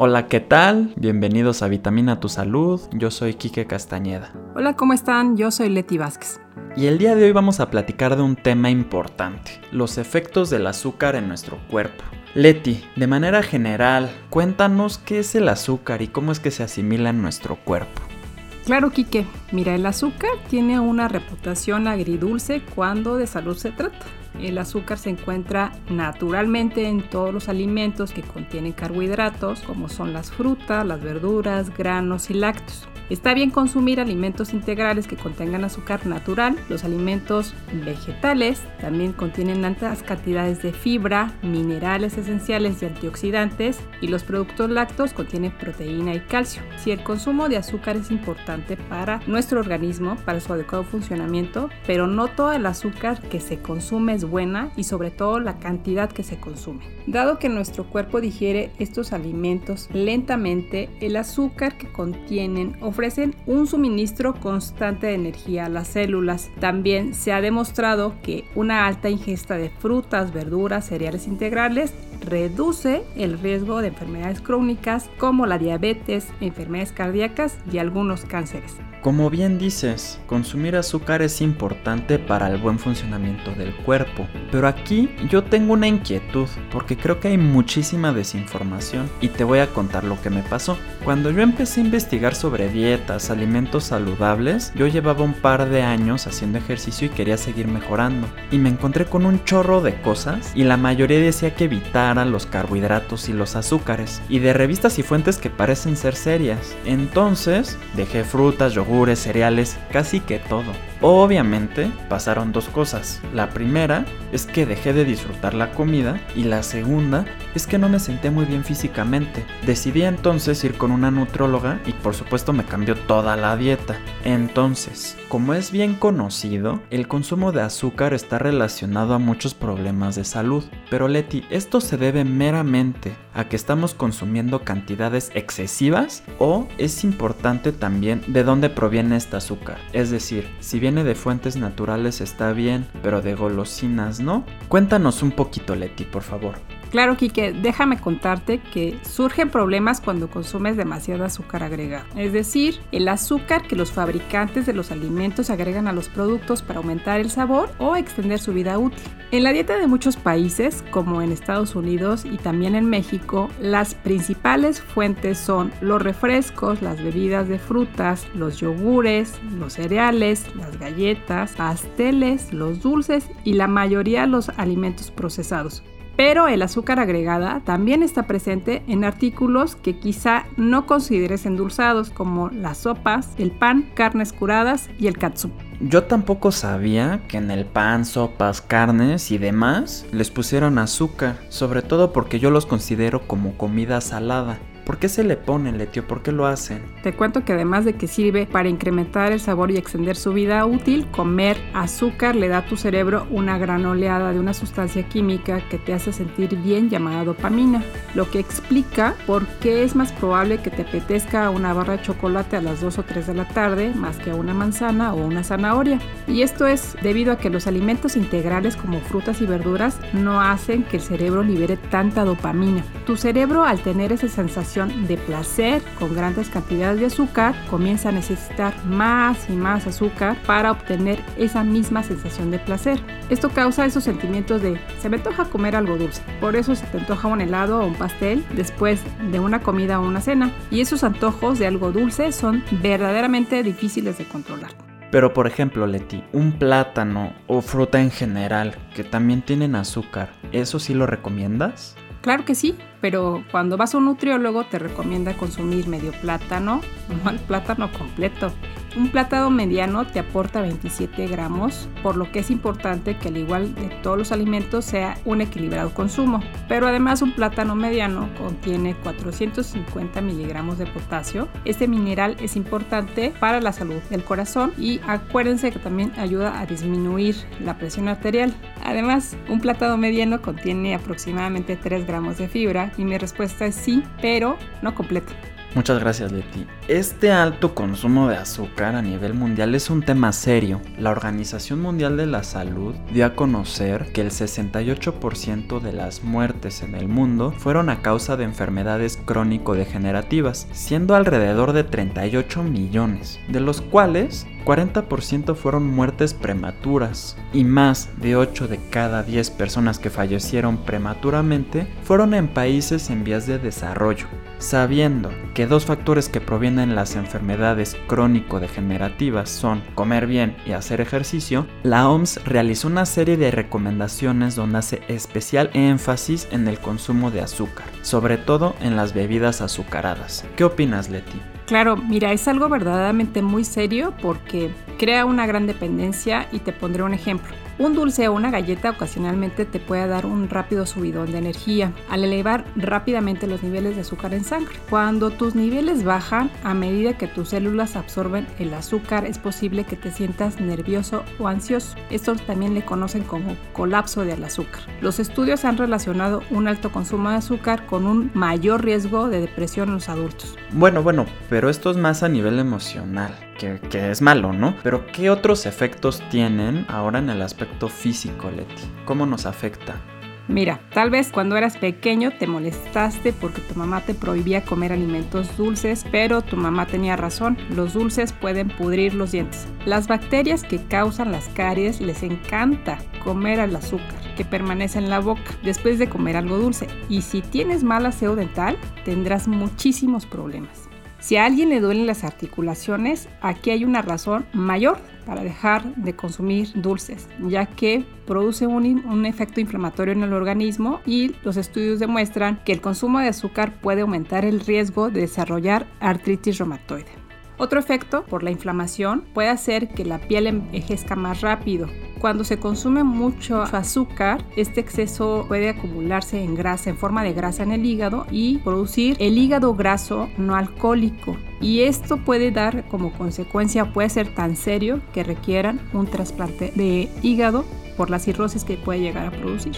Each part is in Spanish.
Hola, ¿qué tal? Bienvenidos a Vitamina Tu Salud. Yo soy Quique Castañeda. Hola, ¿cómo están? Yo soy Leti Vázquez. Y el día de hoy vamos a platicar de un tema importante, los efectos del azúcar en nuestro cuerpo. Leti, de manera general, cuéntanos qué es el azúcar y cómo es que se asimila en nuestro cuerpo. Claro, Quique. Mira, el azúcar tiene una reputación agridulce cuando de salud se trata. El azúcar se encuentra naturalmente en todos los alimentos que contienen carbohidratos, como son las frutas, las verduras, granos y lácteos. Está bien consumir alimentos integrales que contengan azúcar natural. Los alimentos vegetales también contienen altas cantidades de fibra, minerales esenciales y antioxidantes y los productos lácteos contienen proteína y calcio. Si el consumo de azúcar es importante para nuestro organismo, para su adecuado funcionamiento, pero no todo el azúcar que se consume es buena y sobre todo la cantidad que se consume. Dado que nuestro cuerpo digiere estos alimentos lentamente, el azúcar que contienen ofrecen un suministro constante de energía a las células. También se ha demostrado que una alta ingesta de frutas, verduras, cereales integrales reduce el riesgo de enfermedades crónicas como la diabetes, enfermedades cardíacas y algunos cánceres. Como bien dices, consumir azúcar es importante para el buen funcionamiento del cuerpo, pero aquí yo tengo una inquietud porque creo que hay muchísima desinformación y te voy a contar lo que me pasó. Cuando yo empecé a investigar sobre dietas, alimentos saludables, yo llevaba un par de años haciendo ejercicio y quería seguir mejorando y me encontré con un chorro de cosas y la mayoría decía que evitara los carbohidratos y los azúcares y de revistas y fuentes que parecen ser serias. Entonces dejé frutas, yogur, cereales, casi que todo. Obviamente pasaron dos cosas. La primera es que dejé de disfrutar la comida y la segunda es que no me senté muy bien físicamente. Decidí entonces ir con una nutróloga y por supuesto me cambió toda la dieta. Entonces, como es bien conocido, el consumo de azúcar está relacionado a muchos problemas de salud. Pero Leti, ¿esto se debe meramente a que estamos consumiendo cantidades excesivas o es importante también de dónde proviene este azúcar? Es decir, si viene de fuentes naturales está bien, pero de golosinas no. Cuéntanos un poquito Leti, por favor. Claro, Kike, déjame contarte que surgen problemas cuando consumes demasiado azúcar agregado. Es decir, el azúcar que los fabricantes de los alimentos agregan a los productos para aumentar el sabor o extender su vida útil. En la dieta de muchos países, como en Estados Unidos y también en México, las principales fuentes son los refrescos, las bebidas de frutas, los yogures, los cereales, las galletas, pasteles, los dulces y la mayoría de los alimentos procesados pero el azúcar agregada también está presente en artículos que quizá no consideres endulzados como las sopas, el pan, carnes curadas y el katsu. Yo tampoco sabía que en el pan, sopas, carnes y demás les pusieron azúcar, sobre todo porque yo los considero como comida salada. ¿Por qué se le pone, Letio? ¿Por qué lo hacen? Te cuento que además de que sirve para incrementar el sabor y extender su vida útil, comer azúcar le da a tu cerebro una gran oleada de una sustancia química que te hace sentir bien llamada dopamina, lo que explica por qué es más probable que te apetezca una barra de chocolate a las 2 o 3 de la tarde más que a una manzana o una zanahoria. Y esto es debido a que los alimentos integrales como frutas y verduras no hacen que el cerebro libere tanta dopamina. Tu cerebro al tener esa sensación de placer con grandes cantidades de azúcar, comienza a necesitar más y más azúcar para obtener esa misma sensación de placer. Esto causa esos sentimientos de se me antoja comer algo dulce. Por eso se te antoja un helado o un pastel después de una comida o una cena. Y esos antojos de algo dulce son verdaderamente difíciles de controlar. Pero por ejemplo, Leti, un plátano o fruta en general que también tienen azúcar, ¿eso sí lo recomiendas? Claro que sí, pero cuando vas a un nutriólogo te recomienda consumir medio plátano, no el plátano completo. Un plátano mediano te aporta 27 gramos, por lo que es importante que al igual de todos los alimentos sea un equilibrado consumo. Pero además un plátano mediano contiene 450 miligramos de potasio. Este mineral es importante para la salud del corazón y acuérdense que también ayuda a disminuir la presión arterial. Además, un plátano mediano contiene aproximadamente 3 gramos de fibra y mi respuesta es sí, pero no completa. Muchas gracias Leti. Este alto consumo de azúcar a nivel mundial es un tema serio. La Organización Mundial de la Salud dio a conocer que el 68% de las muertes en el mundo fueron a causa de enfermedades crónico-degenerativas, siendo alrededor de 38 millones, de los cuales 40% fueron muertes prematuras y más de 8 de cada 10 personas que fallecieron prematuramente fueron en países en vías de desarrollo. Sabiendo que dos factores que provienen las enfermedades crónico-degenerativas son comer bien y hacer ejercicio, la OMS realizó una serie de recomendaciones donde hace especial énfasis en el consumo de azúcar, sobre todo en las bebidas azucaradas. ¿Qué opinas, Leti? Claro, mira, es algo verdaderamente muy serio porque crea una gran dependencia y te pondré un ejemplo. Un dulce o una galleta ocasionalmente te puede dar un rápido subidón de energía al elevar rápidamente los niveles de azúcar en sangre. Cuando tus niveles bajan, a medida que tus células absorben el azúcar, es posible que te sientas nervioso o ansioso. Esto también le conocen como colapso del azúcar. Los estudios han relacionado un alto consumo de azúcar con un mayor riesgo de depresión en los adultos. Bueno, bueno, pero esto es más a nivel emocional que, es malo, ¿no? Pero ¿qué otros efectos tienen ahora en el aspecto físico, Leti? ¿Cómo nos afecta? Mira, tal vez cuando eras pequeño te molestaste porque tu mamá te prohibía comer alimentos dulces, pero tu mamá tenía razón, los dulces pueden pudrir los dientes. Las bacterias que causan las caries les encanta comer al azúcar que permanece en la boca después de comer algo dulce y si tienes mal aseo dental tendrás muchísimos problemas. Si a alguien le duelen las articulaciones, aquí hay una razón mayor para dejar de consumir dulces, ya que produce un, un, efecto inflamatorio en el organismo y los estudios demuestran que el consumo de azúcar puede aumentar el riesgo de desarrollar artritis reumatoide. Otro efecto por la inflamación puede hacer que la piel envejezca más rápido. Cuando se consume mucho azúcar, este exceso puede acumularse en grasa, en forma de grasa en el hígado y producir el hígado graso no alcohólico. Y esto puede dar como consecuencia, puede ser tan serio que requieran un trasplante de hígado por la cirrosis que puede llegar a producir.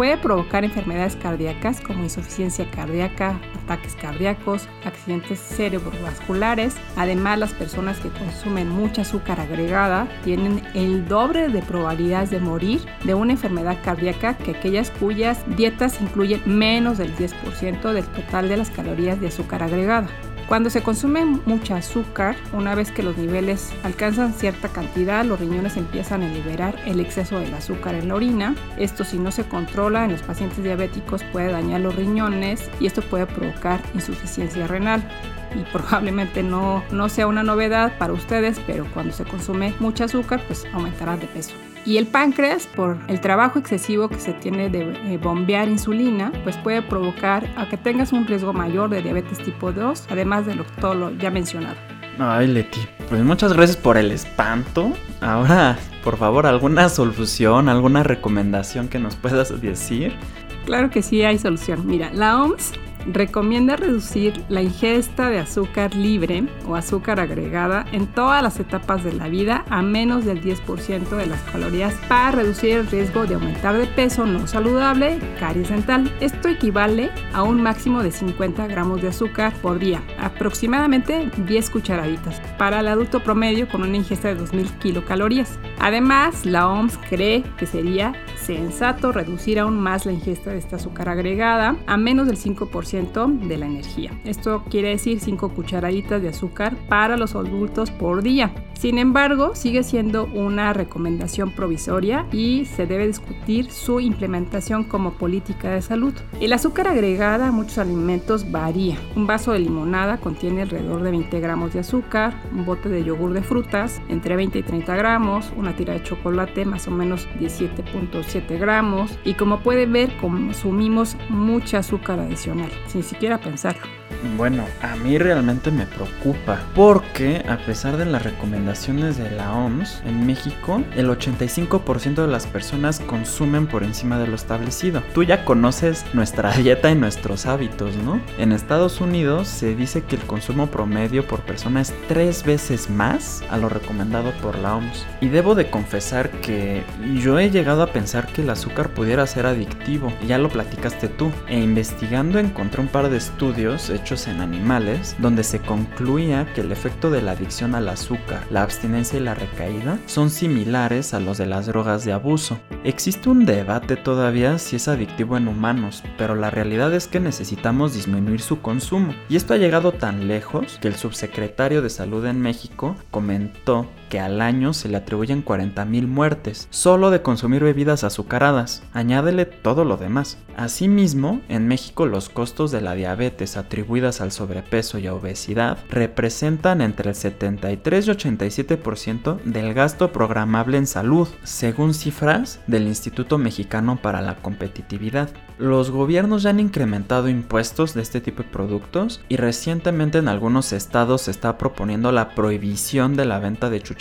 Puede provocar enfermedades cardíacas como insuficiencia cardíaca, ataques cardíacos, accidentes cerebrovasculares. Además, las personas que consumen mucha azúcar agregada tienen el doble de probabilidades de morir de una enfermedad cardíaca que aquellas cuyas dietas incluyen menos del 10% del total de las calorías de azúcar agregada. Cuando se consume mucha azúcar, una vez que los niveles alcanzan cierta cantidad, los riñones empiezan a liberar el exceso del azúcar en la orina. Esto si no se controla en los pacientes diabéticos puede dañar los riñones y esto puede provocar insuficiencia renal y probablemente no, no sea una novedad para ustedes, pero cuando se consume mucha azúcar, pues aumentará de peso. Y el páncreas, por el trabajo excesivo que se tiene de eh, bombear insulina, pues puede provocar a que tengas un riesgo mayor de diabetes tipo 2, además de lo, todo lo ya mencionado. Ay, Leti, pues muchas gracias por el espanto. Ahora, por favor, alguna solución, alguna recomendación que nos puedas decir. Claro que sí hay solución. Mira, la OMS recomienda reducir la ingesta de azúcar libre o azúcar agregada en todas las etapas de la vida a menos del 10% de las calorías para reducir el riesgo de aumentar de peso no saludable, caries dental. Esto equivale a un máximo de 50 gramos de azúcar por día, aproximadamente 10 cucharaditas, para el adulto promedio con una ingesta de 2000 kilocalorías. Además, la OMS cree que sería sensato reducir aún más la ingesta de esta azúcar agregada a menos del 5% de la energía. Esto quiere decir 5 cucharaditas de azúcar para los adultos por día. Sin embargo, sigue siendo una recomendación provisoria y se debe discutir su implementación como política de salud. El azúcar agregada a muchos alimentos varía. Un vaso de limonada contiene alrededor de 20 gramos de azúcar, un bote de yogur de frutas entre 20 y 30 gramos, una tira de chocolate más o menos 17.7 gramos y como pueden ver consumimos mucha azúcar adicional, sin siquiera pensarlo. Bueno, a mí realmente me preocupa porque a pesar de las recomendaciones de la OMS, en México el 85% de las personas consumen por encima de lo establecido. Tú ya conoces nuestra dieta y nuestros hábitos, ¿no? En Estados Unidos se dice que el consumo promedio por persona es tres veces más a lo recomendado por la OMS. Y debo de confesar que yo he llegado a pensar que el azúcar pudiera ser adictivo, ya lo platicaste tú, e investigando encontré un par de estudios hechos en animales, donde se concluía que el efecto de la adicción al azúcar, la abstinencia y la recaída son similares a los de las drogas de abuso. Existe un debate todavía si es adictivo en humanos, pero la realidad es que necesitamos disminuir su consumo. Y esto ha llegado tan lejos que el subsecretario de Salud en México comentó que al año se le atribuyen 40.000 muertes, solo de consumir bebidas azucaradas. Añádele todo lo demás. Asimismo, en México los costos de la diabetes atribuidas al sobrepeso y a obesidad representan entre el 73 y 87% del gasto programable en salud, según cifras del Instituto Mexicano para la Competitividad. Los gobiernos ya han incrementado impuestos de este tipo de productos y recientemente en algunos estados se está proponiendo la prohibición de la venta de chucherías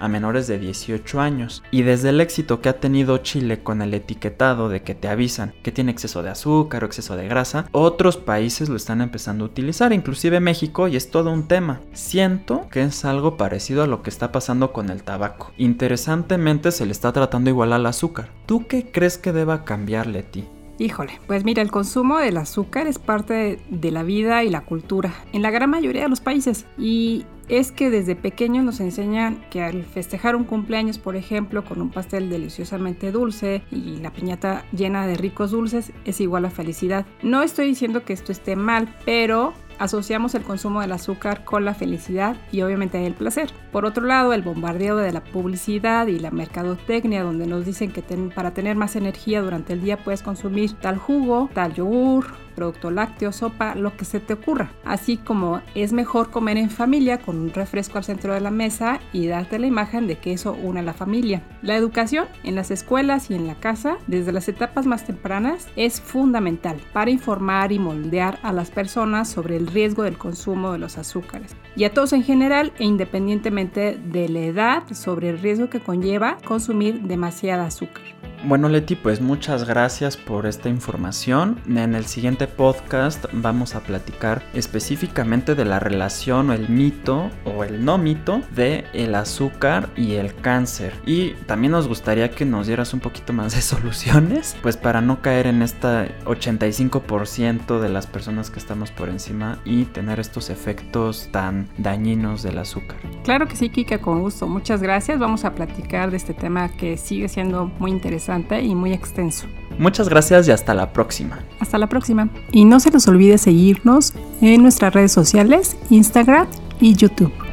a menores de 18 años. Y desde el éxito que ha tenido Chile con el etiquetado de que te avisan que tiene exceso de azúcar o exceso de grasa, otros países lo están empezando a utilizar, inclusive México, y es todo un tema. Siento que es algo parecido a lo que está pasando con el tabaco. Interesantemente se le está tratando igual al azúcar. ¿Tú qué crees que deba cambiar, Leti? Híjole, pues mira, el consumo del azúcar es parte de la vida y la cultura en la gran mayoría de los países y es que desde pequeños nos enseñan que al festejar un cumpleaños, por ejemplo, con un pastel deliciosamente dulce y la piñata llena de ricos dulces, es igual a felicidad. No estoy diciendo que esto esté mal, pero asociamos el consumo del azúcar con la felicidad y obviamente el placer. Por otro lado, el bombardeo de la publicidad y la mercadotecnia donde nos dicen que para tener más energía durante el día puedes consumir tal jugo, tal yogur, producto lácteo, sopa, lo que se te ocurra. Así como es mejor comer en familia con un refresco al centro de la mesa y darte la imagen de que eso une a la familia. La educación en las escuelas y en la casa, desde las etapas más tempranas, es fundamental para informar y moldear a las personas sobre el riesgo del consumo de los azúcares. Y a todos en general e independientemente de la edad, sobre el riesgo que conlleva consumir demasiada azúcar. Bueno Leti, pues muchas gracias por esta información. En el siguiente podcast vamos a platicar específicamente de la relación o el mito o el no mito de el azúcar y el cáncer. Y también nos gustaría que nos dieras un poquito más de soluciones, pues para no caer en esta 85% de las personas que estamos por encima y tener estos efectos tan dañinos del azúcar. Claro que sí, Kika, con gusto. Muchas gracias. Vamos a platicar de este tema que sigue siendo muy interesante y muy extenso. Muchas gracias y hasta la próxima. Hasta la próxima. Y no se nos olvide seguirnos en nuestras redes sociales, Instagram y YouTube.